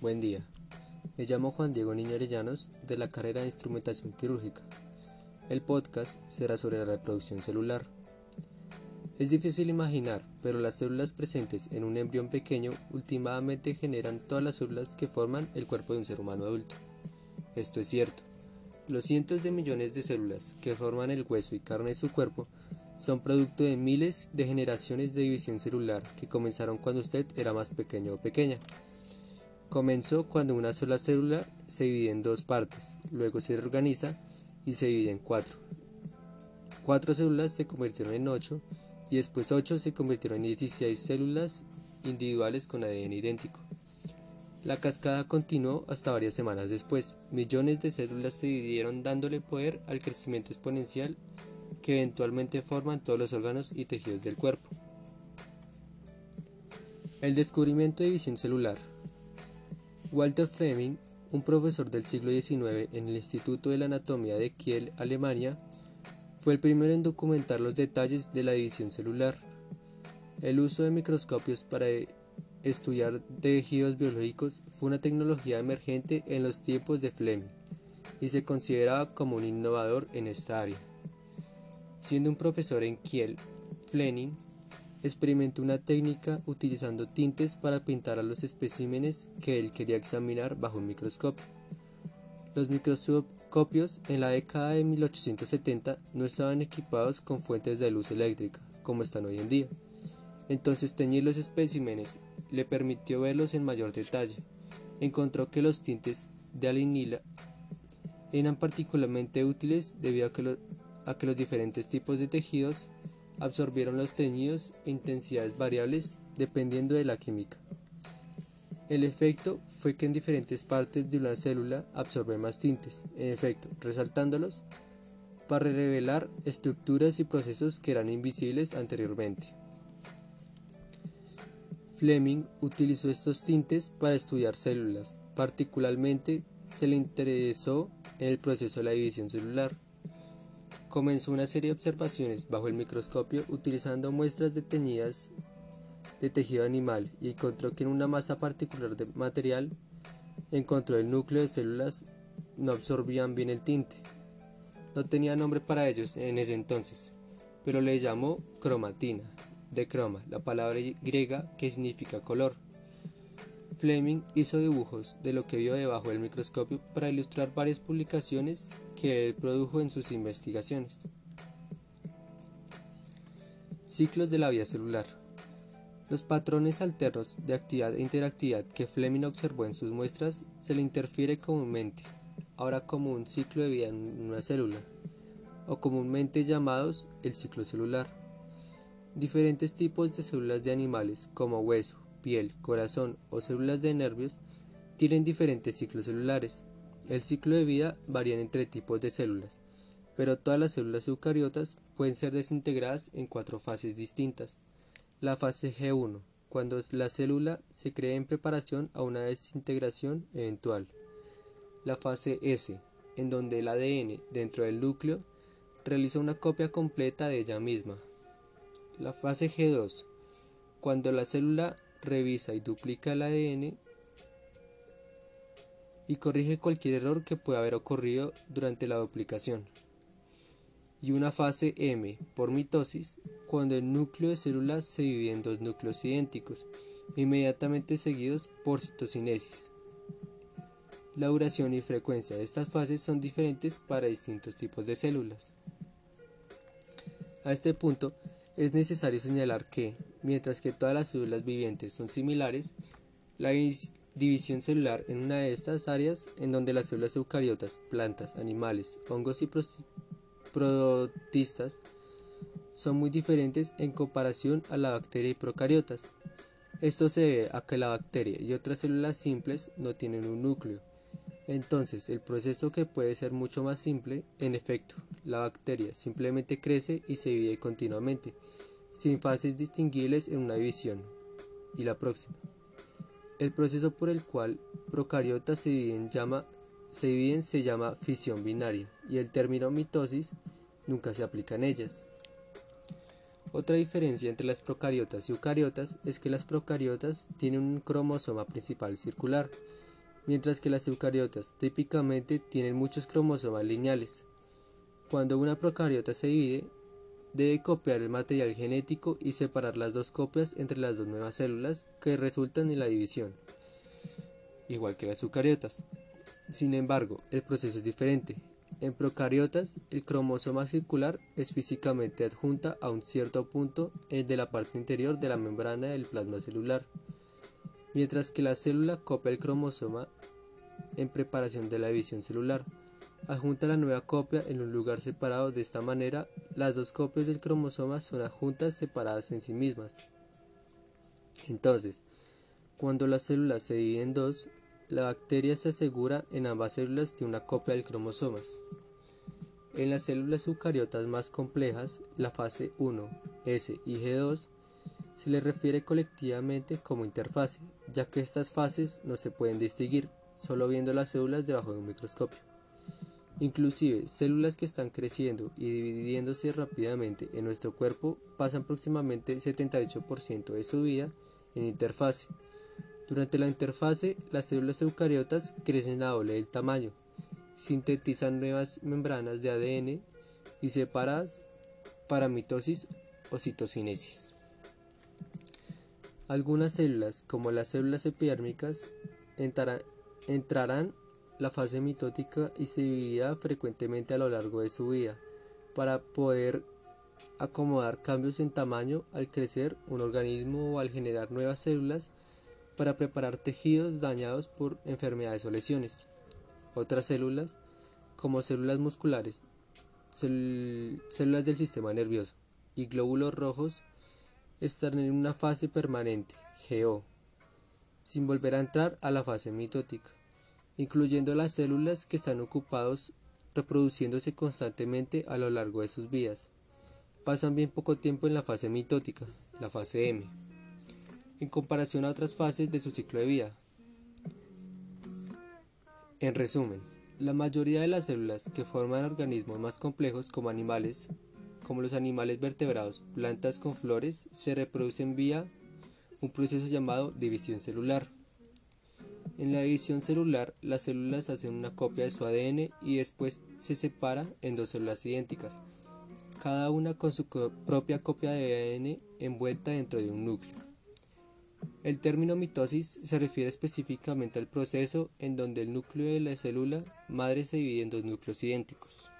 Buen día. Me llamo Juan Diego Niño Arellanos de la carrera de Instrumentación Quirúrgica. El podcast será sobre la reproducción celular. Es difícil imaginar, pero las células presentes en un embrión pequeño últimamente generan todas las células que forman el cuerpo de un ser humano adulto. Esto es cierto. Los cientos de millones de células que forman el hueso y carne de su cuerpo son producto de miles de generaciones de división celular que comenzaron cuando usted era más pequeño o pequeña. Comenzó cuando una sola célula se divide en dos partes, luego se reorganiza y se divide en cuatro. Cuatro células se convirtieron en ocho y después ocho se convirtieron en 16 células individuales con ADN idéntico. La cascada continuó hasta varias semanas después. Millones de células se dividieron dándole poder al crecimiento exponencial que eventualmente forman todos los órganos y tejidos del cuerpo. El descubrimiento de división celular Walter Fleming, un profesor del siglo XIX en el Instituto de la Anatomía de Kiel, Alemania, fue el primero en documentar los detalles de la división celular. El uso de microscopios para estudiar tejidos biológicos fue una tecnología emergente en los tiempos de Fleming y se consideraba como un innovador en esta área. Siendo un profesor en Kiel, Fleming experimentó una técnica utilizando tintes para pintar a los especímenes que él quería examinar bajo un microscopio. Los microscopios en la década de 1870 no estaban equipados con fuentes de luz eléctrica, como están hoy en día. Entonces teñir los especímenes le permitió verlos en mayor detalle. Encontró que los tintes de alinila eran particularmente útiles debido a que, a que los diferentes tipos de tejidos absorbieron los teñidos e intensidades variables dependiendo de la química. El efecto fue que en diferentes partes de una célula absorbe más tintes, en efecto, resaltándolos para revelar estructuras y procesos que eran invisibles anteriormente. Fleming utilizó estos tintes para estudiar células, particularmente se le interesó en el proceso de la división celular. Comenzó una serie de observaciones bajo el microscopio utilizando muestras teñidas de tejido animal y encontró que en una masa particular de material encontró el núcleo de células no absorbían bien el tinte. No tenía nombre para ellos en ese entonces, pero le llamó cromatina, de croma, la palabra griega que significa color. Fleming hizo dibujos de lo que vio debajo del microscopio para ilustrar varias publicaciones que él produjo en sus investigaciones. Ciclos de la vida celular. Los patrones alternos de actividad e interactividad que Fleming observó en sus muestras se le interfiere comúnmente, ahora como un ciclo de vida en una célula, o comúnmente llamados el ciclo celular. Diferentes tipos de células de animales, como hueso, piel, corazón o células de nervios tienen diferentes ciclos celulares. El ciclo de vida varía entre tipos de células, pero todas las células eucariotas pueden ser desintegradas en cuatro fases distintas. La fase G1, cuando la célula se crea en preparación a una desintegración eventual. La fase S, en donde el ADN dentro del núcleo realiza una copia completa de ella misma. La fase G2, cuando la célula revisa y duplica el ADN y corrige cualquier error que pueda haber ocurrido durante la duplicación. Y una fase M por mitosis, cuando el núcleo de células se divide en dos núcleos idénticos, inmediatamente seguidos por citocinesis. La duración y frecuencia de estas fases son diferentes para distintos tipos de células. A este punto, es necesario señalar que, mientras que todas las células vivientes son similares, la división celular en una de estas áreas en donde las células eucariotas, plantas, animales, hongos y protistas son muy diferentes en comparación a la bacteria y procariotas. Esto se debe a que la bacteria y otras células simples no tienen un núcleo. Entonces, el proceso que puede ser mucho más simple, en efecto, la bacteria simplemente crece y se divide continuamente, sin fases distinguibles en una división. Y la próxima. El proceso por el cual procariotas se dividen, se llama fisión binaria y el término mitosis nunca se aplica en ellas. Otra diferencia entre las procariotas y eucariotas es que las procariotas tienen un cromosoma principal circular, mientras que las eucariotas típicamente tienen muchos cromosomas lineales. Cuando una procariota se divide, debe copiar el material genético y separar las dos copias entre las dos nuevas células que resultan en la división, igual que las eucariotas. Sin embargo, el proceso es diferente. En procariotas, el cromosoma circular es físicamente adjunta a un cierto punto de la parte interior de la membrana del plasma celular, mientras que la célula copia el cromosoma en preparación de la división celular. Adjunta la nueva copia en un lugar separado. De esta manera, las dos copias del cromosoma son adjuntas separadas en sí mismas. Entonces, cuando la célula se divide en dos, la bacteria se asegura en ambas células de una copia del cromosomas. En las células eucariotas más complejas, la fase 1, S y G2, se le refiere colectivamente como interfase, ya que estas fases no se pueden distinguir solo viendo las células debajo de un microscopio. Inclusive, células que están creciendo y dividiéndose rápidamente en nuestro cuerpo pasan aproximadamente 78% de su vida en interfase. Durante la interfase, las células eucariotas crecen a doble del tamaño, sintetizan nuevas membranas de ADN y separadas para mitosis o citocinesis. Algunas células, como las células epidérmicas, entrarán la fase mitótica y se dividirá frecuentemente a lo largo de su vida para poder acomodar cambios en tamaño al crecer un organismo o al generar nuevas células para preparar tejidos dañados por enfermedades o lesiones. Otras células, como células musculares, células del sistema nervioso y glóbulos rojos, están en una fase permanente, GO, sin volver a entrar a la fase mitótica incluyendo las células que están ocupados reproduciéndose constantemente a lo largo de sus vidas. Pasan bien poco tiempo en la fase mitótica, la fase M, en comparación a otras fases de su ciclo de vida. En resumen, la mayoría de las células que forman organismos más complejos como animales, como los animales vertebrados, plantas con flores, se reproducen vía un proceso llamado división celular. En la división celular, las células hacen una copia de su ADN y después se separa en dos células idénticas, cada una con su propia copia de ADN envuelta dentro de un núcleo. El término mitosis se refiere específicamente al proceso en donde el núcleo de la célula madre se divide en dos núcleos idénticos.